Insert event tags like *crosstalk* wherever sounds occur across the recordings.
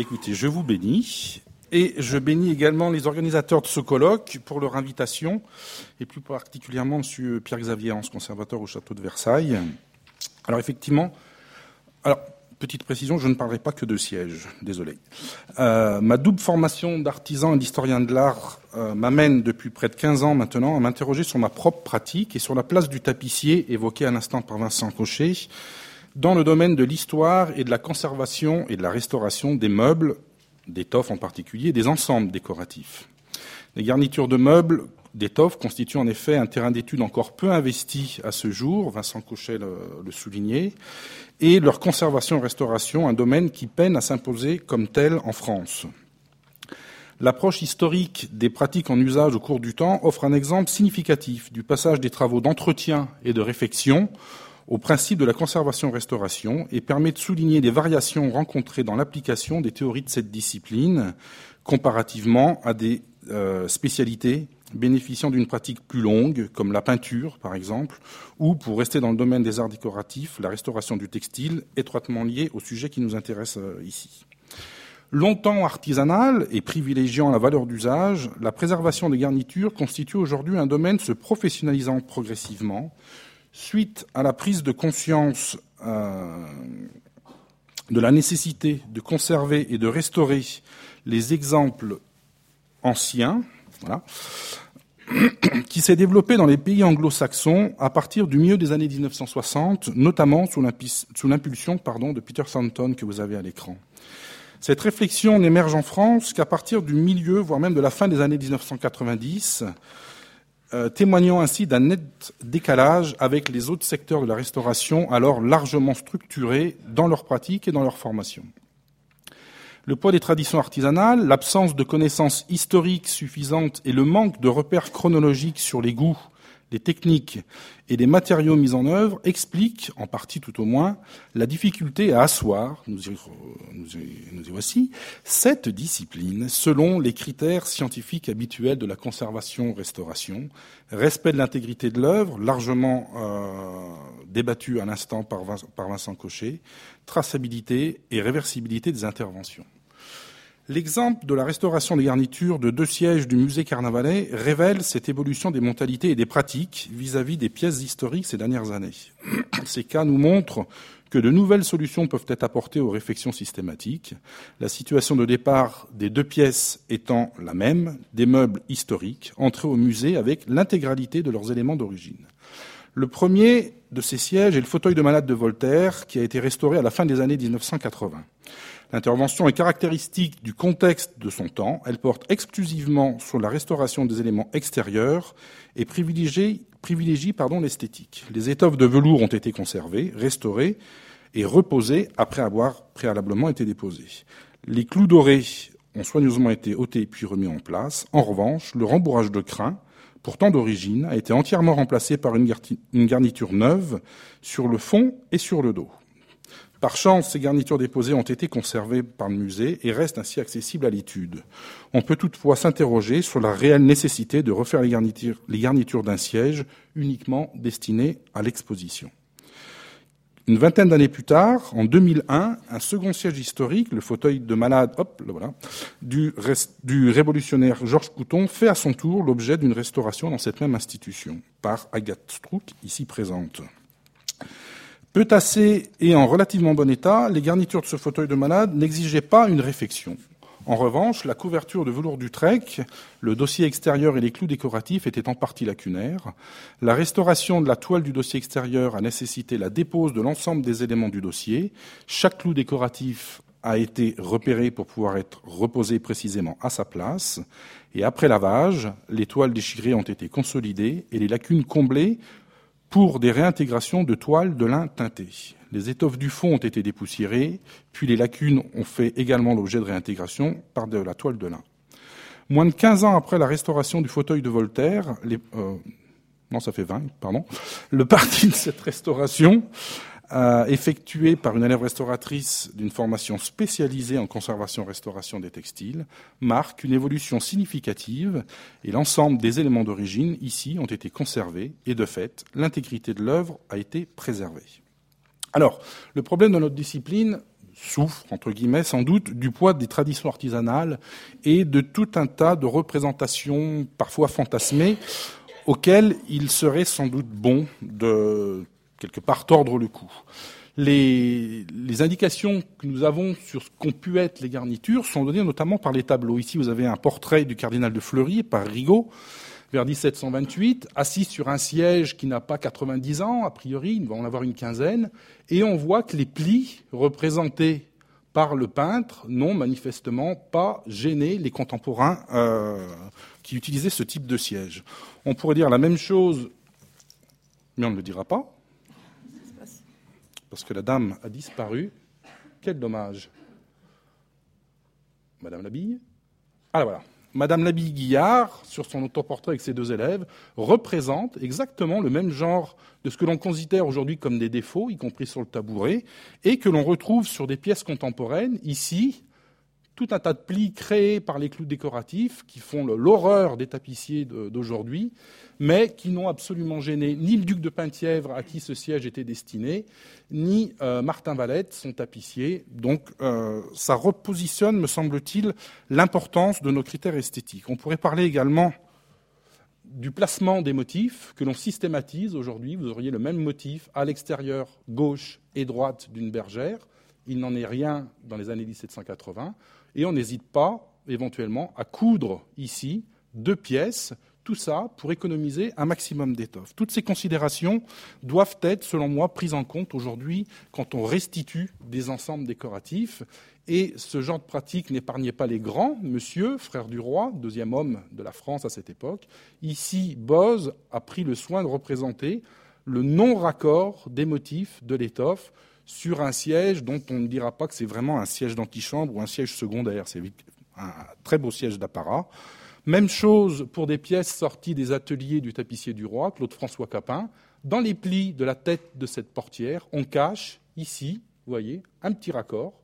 écoutez, je vous bénis. Et je bénis également les organisateurs de ce colloque pour leur invitation, et plus particulièrement M. Pierre-Xavier Hans, conservateur au château de Versailles. Alors effectivement, alors petite précision, je ne parlerai pas que de siège, désolé. Euh, ma double formation d'artisan et d'historien de l'art euh, m'amène depuis près de 15 ans maintenant à m'interroger sur ma propre pratique et sur la place du tapissier évoquée à l'instant par Vincent Cochet dans le domaine de l'histoire et de la conservation et de la restauration des meubles, d'étoffes en particulier, des ensembles décoratifs. Les garnitures de meubles d'étoffes constituent en effet un terrain d'étude encore peu investi à ce jour, Vincent Cochet le, le soulignait, et leur conservation et restauration, un domaine qui peine à s'imposer comme tel en France. L'approche historique des pratiques en usage au cours du temps offre un exemple significatif du passage des travaux d'entretien et de réfection au principe de la conservation-restauration et permet de souligner des variations rencontrées dans l'application des théories de cette discipline comparativement à des euh, spécialités bénéficiant d'une pratique plus longue, comme la peinture par exemple, ou, pour rester dans le domaine des arts décoratifs, la restauration du textile, étroitement liée au sujet qui nous intéresse euh, ici. Longtemps artisanale et privilégiant la valeur d'usage, la préservation des garnitures constitue aujourd'hui un domaine se professionnalisant progressivement, suite à la prise de conscience euh, de la nécessité de conserver et de restaurer les exemples anciens, voilà, *clears throat* qui s'est développé dans les pays anglo-saxons à partir du milieu des années 1960, notamment sous l'impulsion de Peter Santon que vous avez à l'écran. Cette réflexion n'émerge en France qu'à partir du milieu, voire même de la fin des années 1990, euh, témoignant ainsi d'un net décalage avec les autres secteurs de la restauration, alors largement structurés dans leur pratique et dans leur formation. Le poids des traditions artisanales, l'absence de connaissances historiques suffisantes et le manque de repères chronologiques sur les goûts les techniques et les matériaux mis en œuvre expliquent, en partie tout au moins, la difficulté à asseoir, nous y, voici, cette discipline selon les critères scientifiques habituels de la conservation-restauration, respect de l'intégrité de l'œuvre, largement euh, débattu à l'instant par Vincent Cochet, traçabilité et réversibilité des interventions. L'exemple de la restauration des garnitures de deux sièges du musée Carnavalet révèle cette évolution des mentalités et des pratiques vis-à-vis des pièces historiques ces dernières années. *coughs* Ces cas nous montrent que de nouvelles solutions peuvent être apportées aux réflexions systématiques, la situation de départ des deux pièces étant la même, des meubles historiques entrés au musée avec l'intégralité de leurs éléments d'origine. Le premier de ces sièges est le fauteuil de malade de Voltaire, qui a été restauré à la fin des années 1980. L'intervention est caractéristique du contexte de son temps. Elle porte exclusivement sur la restauration des éléments extérieurs et privilégie, l'esthétique. Les étoffes de velours ont été conservées, restaurées et reposées après avoir préalablement été déposées. Les clous dorés ont soigneusement été ôtés puis remis en place. En revanche, le rembourrage de crin, pourtant d'origine, a été entièrement remplacé par une garniture neuve sur le fond et sur le dos. Par chance, ces garnitures déposées ont été conservées par le musée et restent ainsi accessibles à l'étude. On peut toutefois s'interroger sur la réelle nécessité de refaire les garnitures, d'un siège uniquement destiné à l'exposition. Une vingtaine d'années plus tard, en 2001, un second siège historique, le fauteuil de malade du révolutionnaire Georges Couton, fait à son tour l'objet d'une restauration dans cette même institution par Agathe Strouk, ici présente. Peu tassées et en relativement bon état, les garnitures de ce fauteuil de malade n'exigeaient pas une réfection. En revanche, la couverture de velours d'Utrecht, le dossier extérieur et les clous décoratifs étaient en partie lacunaires. La restauration de la toile du dossier extérieur a nécessité la dépose de l'ensemble des éléments du dossier. Chaque clou décoratif a été repéré pour pouvoir être reposé précisément à sa place. Et après lavage, les toiles déchirées ont été consolidées et les lacunes comblées pour des réintégrations de toiles de lin teinté. Les étoffes du fond ont été dépoussiérées, puis les lacunes ont fait également l'objet de réintégration par de la toile de lin. Moins de 15 ans après la restauration du fauteuil de Voltaire, euh, non, ça fait 20, pardon, le parti de cette restauration effectué par une élève restauratrice d'une formation spécialisée en conservation-restauration des textiles, marque une évolution significative et l'ensemble des éléments d'origine ici ont été conservés et de fait, l'intégrité de l'œuvre a été préservée. Alors, le problème de notre discipline, souffre, entre guillemets, sans doute, du poids des traditions artisanales et de tout un tas de représentations parfois fantasmées auxquelles il serait sans doute bon de quelque part tordre le cou. Les, indications que nous avons sur ce qu'ont pu être les garnitures sont données notamment par les tableaux. Ici, vous avez un portrait du cardinal de Fleury par Rigaud, vers 1728, assis sur un siège qui n'a pas 90 ans, a priori, il va en avoir une quinzaine, et on voit que les plis représentés par le peintre n'ont manifestement pas gêné les contemporains euh, qui utilisaient ce type de siège. On pourrait dire la même chose, mais on ne le dira pas, parce que la dame a disparu. Quel dommage. Madame Labille Ah voilà. Madame Labille Guillard, sur son autoportrait avec ses deux élèves, représente exactement le même genre de ce que l'on considère aujourd'hui comme des défauts, y compris sur le tabouret, et que l'on retrouve sur des pièces contemporaines, ici, tout un tas de plis créés par les clous décoratifs qui font l'horreur des tapissiers d'aujourd'hui, mais qui n'ont absolument gêné ni le duc de Penthièvre à qui ce siège était destiné, ni euh, Martin Valette, son tapissier. Donc euh, ça repositionne, me semble-t-il, l'importance de nos critères esthétiques. On pourrait parler également du placement des motifs que l'on systématise aujourd'hui. Vous auriez le même motif à l'extérieur gauche et droite d'une bergère. Il n'en est rien dans les années 1780. Et on n'hésite pas, éventuellement, à coudre ici deux pièces, tout ça pour économiser un maximum d'étoffe. Toutes ces considérations doivent être, selon moi, prises en compte aujourd'hui quand on restitue des ensembles décoratifs. Et ce genre de pratique n'épargnait pas les grands, monsieur, frère du roi, deuxième homme de la France à cette époque. Ici, Boz a pris le soin de représenter le non-raccord des motifs de l'étoffe sur un siège dont on ne dira pas que c'est vraiment un siège d'antichambre ou un siège secondaire. C'est un très beau siège d'apparat. Même chose pour des pièces sorties des ateliers du tapissier du roi, Claude François Capin. Dans les plis de la tête de cette portière, on cache ici, vous voyez, un petit raccord,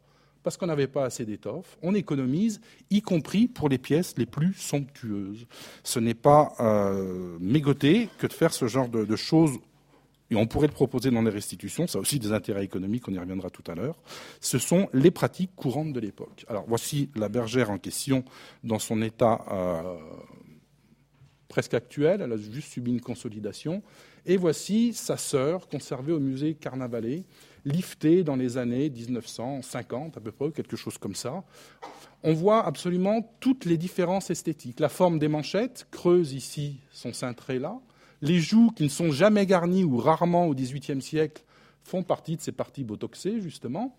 parce qu'on n'avait pas assez d'étoffe. On économise, y compris pour les pièces les plus somptueuses. Ce n'est pas euh, que de faire ce genre de choses et on pourrait le proposer dans les restitutions, ça a aussi des intérêts économiques, on y reviendra tout à l'heure, ce sont les pratiques courantes de l'époque. Alors voici la bergère en question dans son état euh, presque actuel, elle a juste subi une consolidation, et voici sa sœur conservée au musée Carnavalet, liftée dans les années 1950 à peu près, quelque chose comme ça. On voit absolument toutes les différences esthétiques. La forme des manchettes, creuses ici, sont cintrées là, les joues qui ne sont jamais garnies ou rarement au XVIIIe siècle font partie de ces parties botoxées, justement.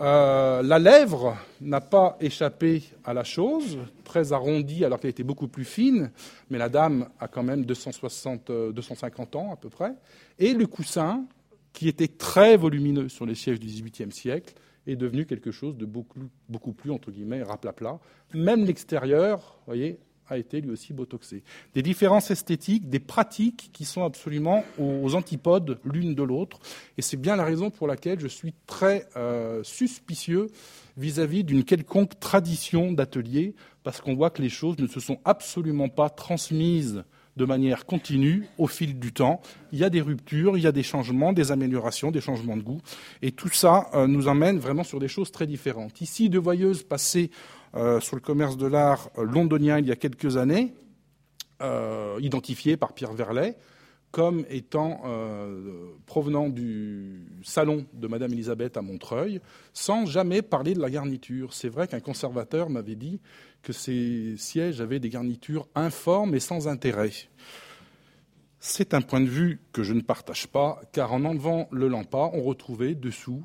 Euh, la lèvre n'a pas échappé à la chose, très arrondie alors qu'elle était beaucoup plus fine, mais la dame a quand même 260, 250 euh, ans à peu près. Et le coussin, qui était très volumineux sur les sièges du XVIIIe siècle, est devenu quelque chose de beaucoup, beaucoup plus, entre guillemets, raplapla. Même l'extérieur, voyez, a été lui aussi botoxé. Des différences esthétiques, des pratiques qui sont absolument aux antipodes l'une de l'autre. Et c'est bien la raison pour laquelle je suis très euh, suspicieux vis-à-vis d'une quelconque tradition d'atelier, parce qu'on voit que les choses ne se sont absolument pas transmises de manière continue au fil du temps. Il y a des ruptures, il y a des changements, des améliorations, des changements de goût. Et tout ça euh, nous emmène vraiment sur des choses très différentes. Ici, de voyeuses passées sur le commerce de l'art londonien il y a quelques années, euh, identifié par Pierre Verlet comme étant euh, provenant du salon de Madame Elisabeth à Montreuil, sans jamais parler de la garniture. C'est vrai qu'un conservateur m'avait dit que ces sièges avaient des garnitures informes et sans intérêt. C'est un point de vue que je ne partage pas, car en enlevant le lampas, on retrouvait dessous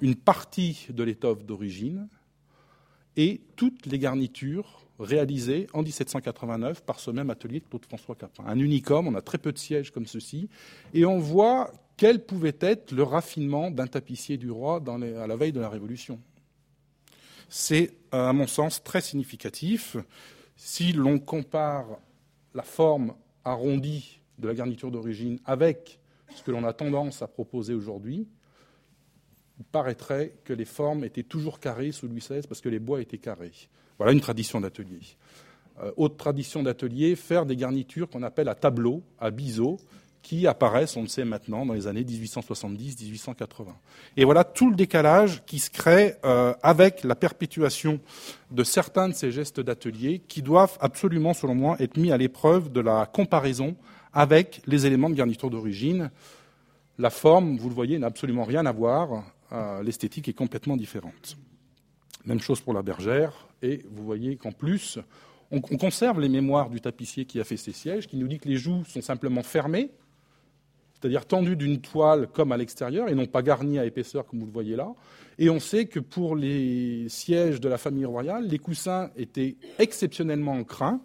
une partie de l'étoffe d'origine, et toutes les garnitures réalisées en 1789 par ce même atelier de Claude François Capin. Un unicum, on a très peu de sièges comme ceci, et on voit quel pouvait être le raffinement d'un tapissier du roi à la veille de la Révolution. C'est, euh, à mon sens, très significatif. Si l'on compare la forme arrondie de la garniture d'origine avec ce que l'on a tendance à proposer aujourd'hui, il paraîtrait que les formes étaient toujours carrées sous Louis XVI parce que les bois étaient carrés. Voilà une tradition d'atelier. Euh, autre tradition d'atelier, faire des garnitures qu'on appelle à tableau, à biseau, qui apparaissent, on le sait maintenant, dans les années 1870-1880. Et voilà tout le décalage qui se crée euh, avec la perpétuation de certains de ces gestes d'atelier qui doivent absolument, selon moi, être mis à l'épreuve de la comparaison avec les éléments de garniture d'origine. La forme, vous le voyez, n'a absolument rien à voir. Euh, l'esthétique est complètement différente. Même chose pour la bergère. Et vous voyez qu'en plus, on, conserve les mémoires du tapissier qui a fait ces sièges, qui nous dit que les joues sont simplement fermées, c'est-à-dire tendues d'une toile comme à l'extérieur, et non pas garnies à épaisseur comme vous le voyez là. Et on sait que pour les sièges de la famille royale, les coussins étaient exceptionnellement en crin,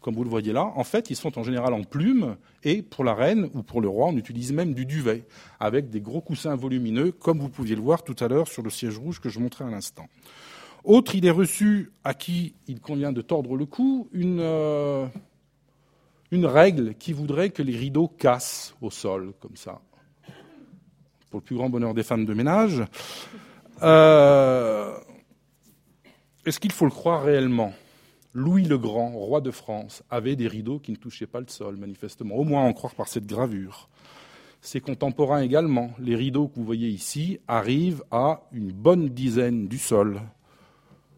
comme vous le voyez là. En fait, ils sont en général en plume, et pour la reine ou pour le roi, on utilise même du duvet, avec des gros coussins volumineux, comme vous pouviez le voir tout à l'heure sur le siège rouge que je montrais à l'instant. Autre idée reçue à qui il convient de tordre le cou, une, euh, une règle qui voudrait que les rideaux cassent au sol, comme ça, pour le plus grand bonheur des femmes de ménage. Euh, est-ce qu'il faut le croire réellement? Louis le Grand, roi de France, avait des rideaux qui ne touchaient pas le sol, manifestement, au moins en croire par cette gravure. Ses contemporains également. Les rideaux que vous voyez ici arrivent à une bonne dizaine du sol.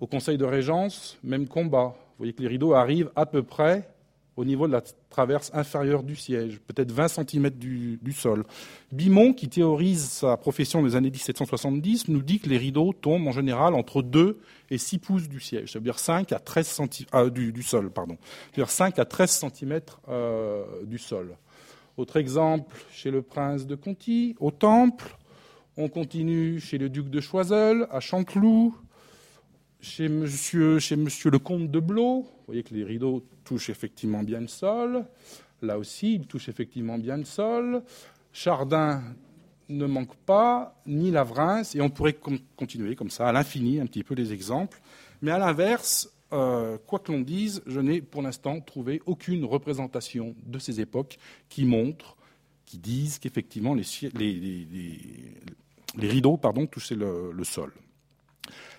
Au Conseil de Régence, même combat. Vous voyez que les rideaux arrivent à peu près au niveau de la traverse inférieure du siège, peut-être 20 cm du, sol. Bimon, qui théorise sa profession des années 1770, nous dit que les rideaux tombent en général entre 2 et 6 pouces du siège, c'est-à-dire 5 à 13 cm, euh, du, sol, pardon, c'est-à-dire 5 à 13 cm euh, du sol. Autre exemple, chez le prince de Conti, au Temple. On continue chez le duc de Choiseul, à Chanteloup, chez monsieur, chez monsieur le comte de Blot, vous voyez que les rideaux touchent effectivement bien le sol. Là aussi, ils touchent effectivement bien le sol. Chardin ne manque pas, ni Lavrins, et on pourrait continuer comme ça à l'infini un petit peu les exemples. Mais à l'inverse, euh, quoi que l'on dise, je n'ai pour l'instant trouvé aucune représentation de ces époques qui montrent, qui disent qu'effectivement les, rideaux pardon, touchaient le sol.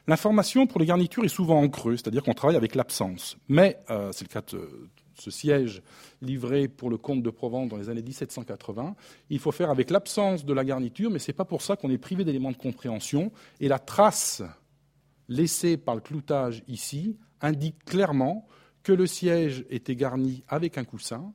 L'information pour les garnitures est souvent en creux, c'est-à-dire qu'on travaille avec l'absence. Mais, euh, c'est le cas de ce siège livré pour le comte de Provence dans les années 1780, il faut faire avec l'absence de la garniture, mais ce n'est pas pour ça qu'on est privé d'éléments de compréhension. Et la trace laissée par le cloutage ici indique clairement que le siège était garni avec un coussin,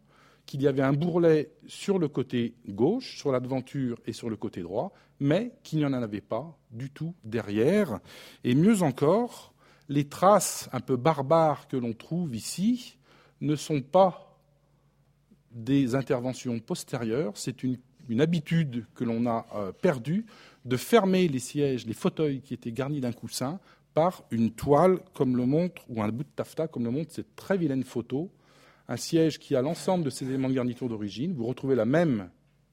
qu'il y avait un bourrelet sur le côté gauche, sur la devanture et sur le côté droit, mais qu'il n'y en avait pas du tout derrière. Et mieux encore, les traces un peu barbares que l'on trouve ici ne sont pas des interventions postérieures, c'est une, habitude que l'on a euh, perdue de fermer les sièges, les fauteuils qui étaient garnis d'un coussin par une toile comme le montre, ou un bout de taffetas comme le montre cette très vilaine photo un siège qui a l'ensemble de ces éléments de garniture d'origine. Vous retrouvez la même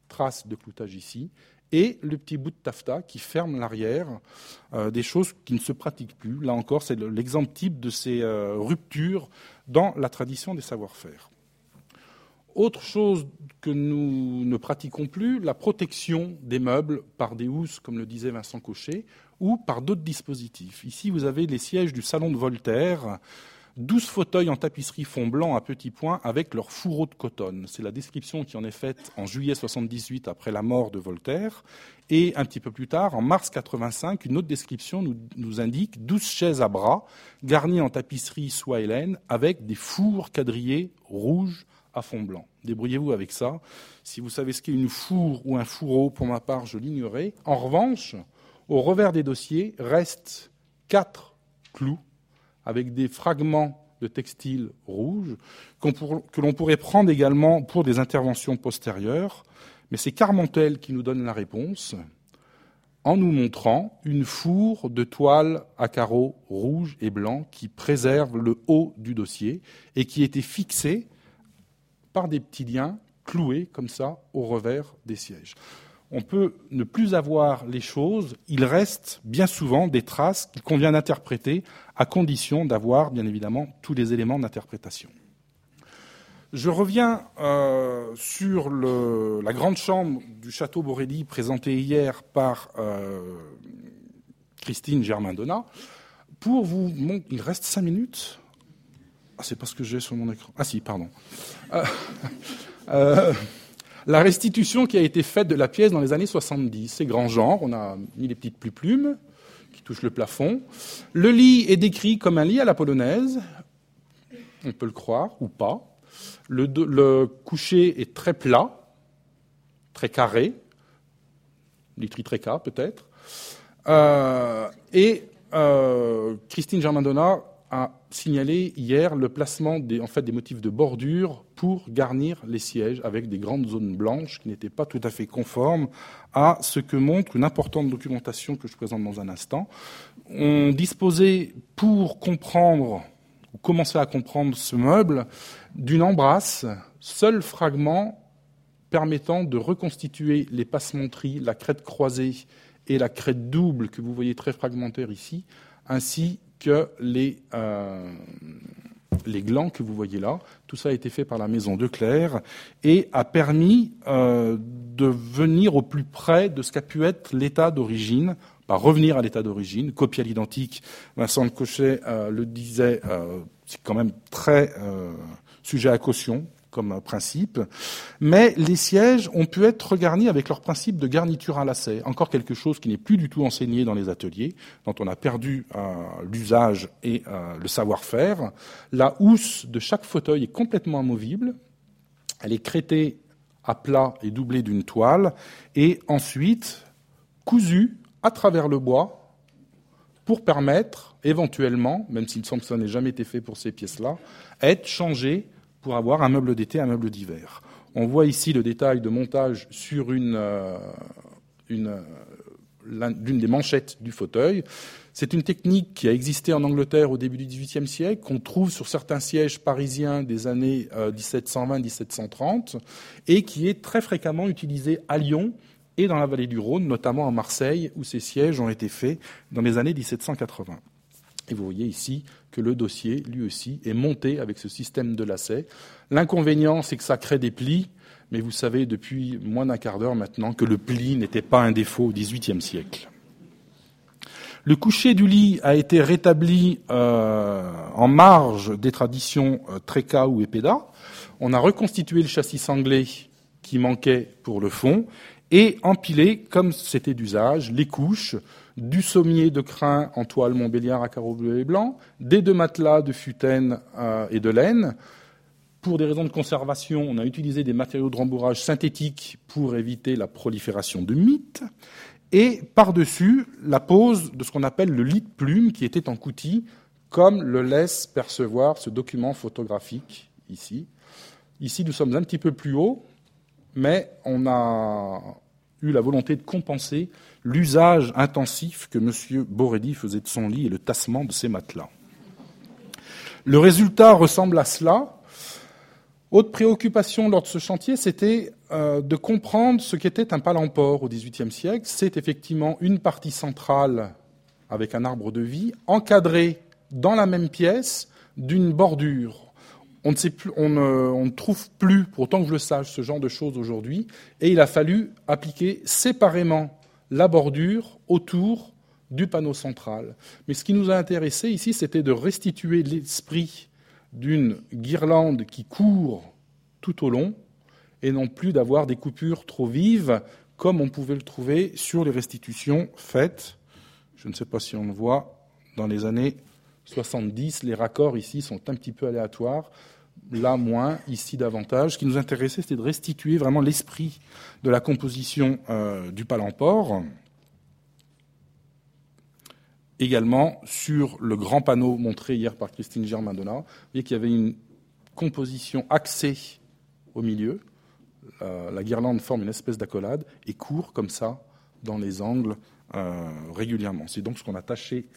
trace de cloutage ici, et le petit bout de taffetas qui ferme l'arrière, euh, des choses qui ne se pratiquent plus. Là encore, c'est l'exemple type de ces euh, ruptures dans la tradition des savoir-faire. Autre chose que nous ne pratiquons plus, la protection des meubles par des housses, comme le disait Vincent Cochet, ou par d'autres dispositifs. Ici, vous avez les sièges du salon de Voltaire, 12 fauteuils en tapisserie fond blanc à petits points avec leur fourreau de cotonne. C'est la description qui en est faite en juillet 78 après la mort de Voltaire. Et un petit peu plus tard, en mars 85, une autre description nous, indique 12 chaises à bras garnies en tapisserie soie laine avec des fours quadrillés rouges à fond blanc. Débrouillez-vous avec ça. Si vous savez ce qu'est une four ou un fourreau, pour ma part, je l'ignorais. En revanche, au revers des dossiers restent quatre clous avec des fragments de textile rouge que l'on pourrait prendre également pour des interventions postérieures. Mais c'est Carmontel qui nous donne la réponse en nous montrant une fourre de toile à carreaux rouges et blancs qui préserve le haut du dossier et qui était fixée par des petits liens cloués comme ça au revers des sièges on peut ne plus avoir les choses, il reste bien souvent des traces qu'il convient d'interpréter à condition d'avoir bien évidemment tous les éléments d'interprétation. Je reviens euh, sur la grande chambre du château Borelli présentée hier par euh, Christine Germain-Donat pour vous. Il reste cinq minutes? Ah, C'est pas ce que j'ai sur mon écran. Ah si, pardon. Euh, *laughs* la restitution qui a été faite de la pièce dans les années 70. C'est grand genre, on a mis les petites plumes qui touchent le plafond. Le lit est décrit comme un lit à la polonaise, on peut le croire ou pas. Le, coucher est très plat, très carré, literie très peut-être. Euh, et euh, Christine Germandonna a signalé hier le placement des, en fait, des motifs de bordure pour garnir les sièges avec des grandes zones blanches qui n'étaient pas tout à fait conformes à ce que montre une importante documentation que je présente dans un instant. On disposait pour comprendre ou commencer à comprendre ce meuble d'une embrasse, seul fragment permettant de reconstituer les passementeries, la crête croisée et la crête double que vous voyez très fragmentaire ici, ainsi que les, euh, les glands que vous voyez là. Tout ça a été fait par la maison de Claire et a permis euh, de venir au plus près de ce qu'a pu être l'état d'origine, pas revenir à l'état d'origine, copie à l'identique. Vincent Cochet euh, le disait, c'est quand même très sujet à caution comme principe, mais les sièges ont pu être garnis avec leur principe de garniture à lacet, encore quelque chose qui n'est plus du tout enseigné dans les ateliers, dont on a perdu euh, l'usage et euh, le savoir-faire. La housse de chaque fauteuil est complètement amovible, elle est crétée à plat et doublée d'une toile, et ensuite cousue à travers le bois pour permettre éventuellement, même s'il semble que ça n'ait jamais été fait pour ces pièces-là, être changée pour avoir un meuble d'été, un meuble d'hiver. On voit ici le détail de montage sur une, euh, une euh, l'une des manchettes du fauteuil. C'est une technique qui a existé en Angleterre au début du XVIIIe siècle, qu'on trouve sur certains sièges parisiens des années 1720-1730, euh, et qui est très fréquemment utilisée à Lyon et dans la vallée du Rhône, notamment à Marseille, où ces sièges ont été faits dans les années 1780. Et vous voyez ici que le dossier, lui aussi, est monté avec ce système de lacets. L'inconvénient, c'est que ça crée des plis, mais vous savez depuis moins d'un quart d'heure maintenant que le pli n'était pas un défaut au XVIIIe siècle. Le coucher du lit a été rétabli euh, en marge des traditions euh, Tréca ou Epeda. On a reconstitué le châssis sanglé qui manquait pour le fond et empilé, comme c'était d'usage, les couches du sommier de crin en toile montbéliard à carreaux bleus et blancs, des deux matelas de futaine euh, et de laine. Pour des raisons de conservation, on a utilisé des matériaux de rembourrage synthétiques pour éviter la prolifération de mythes. Et par-dessus, la pose de ce qu'on appelle le lit de plume qui était en coutil, comme le laisse percevoir ce document photographique ici. Ici, nous sommes un petit peu plus haut, mais on a la volonté de compenser l'usage intensif que M. Borelli faisait de son lit et le tassement de ses matelas. Le résultat ressemble à cela. Autre préoccupation lors de ce chantier, c'était euh, de comprendre ce qu'était un palampore au XVIIIe siècle. C'est effectivement une partie centrale avec un arbre de vie, encadré dans la même pièce d'une bordure on ne, sait plus, on, ne, trouve plus, pour autant que je le sache, ce genre de choses aujourd'hui. Et il a fallu appliquer séparément la bordure autour du panneau central. Mais ce qui nous a intéressé ici, c'était de restituer l'esprit d'une guirlande qui court tout au long et non plus d'avoir des coupures trop vives comme on pouvait le trouver sur les restitutions faites. Je ne sais pas si on le voit dans les années 70. Les raccords ici sont un petit peu aléatoires là moins, ici davantage. Ce qui nous intéressait, c'était de restituer vraiment l'esprit de la composition euh, du palampore. Également sur le grand panneau montré hier par Christine Germandona, vous voyez qu'il y avait une composition axée au milieu. la guirlande forme une espèce d'accolade et court comme ça dans les angles euh, régulièrement. C'est donc ce qu'on a tâché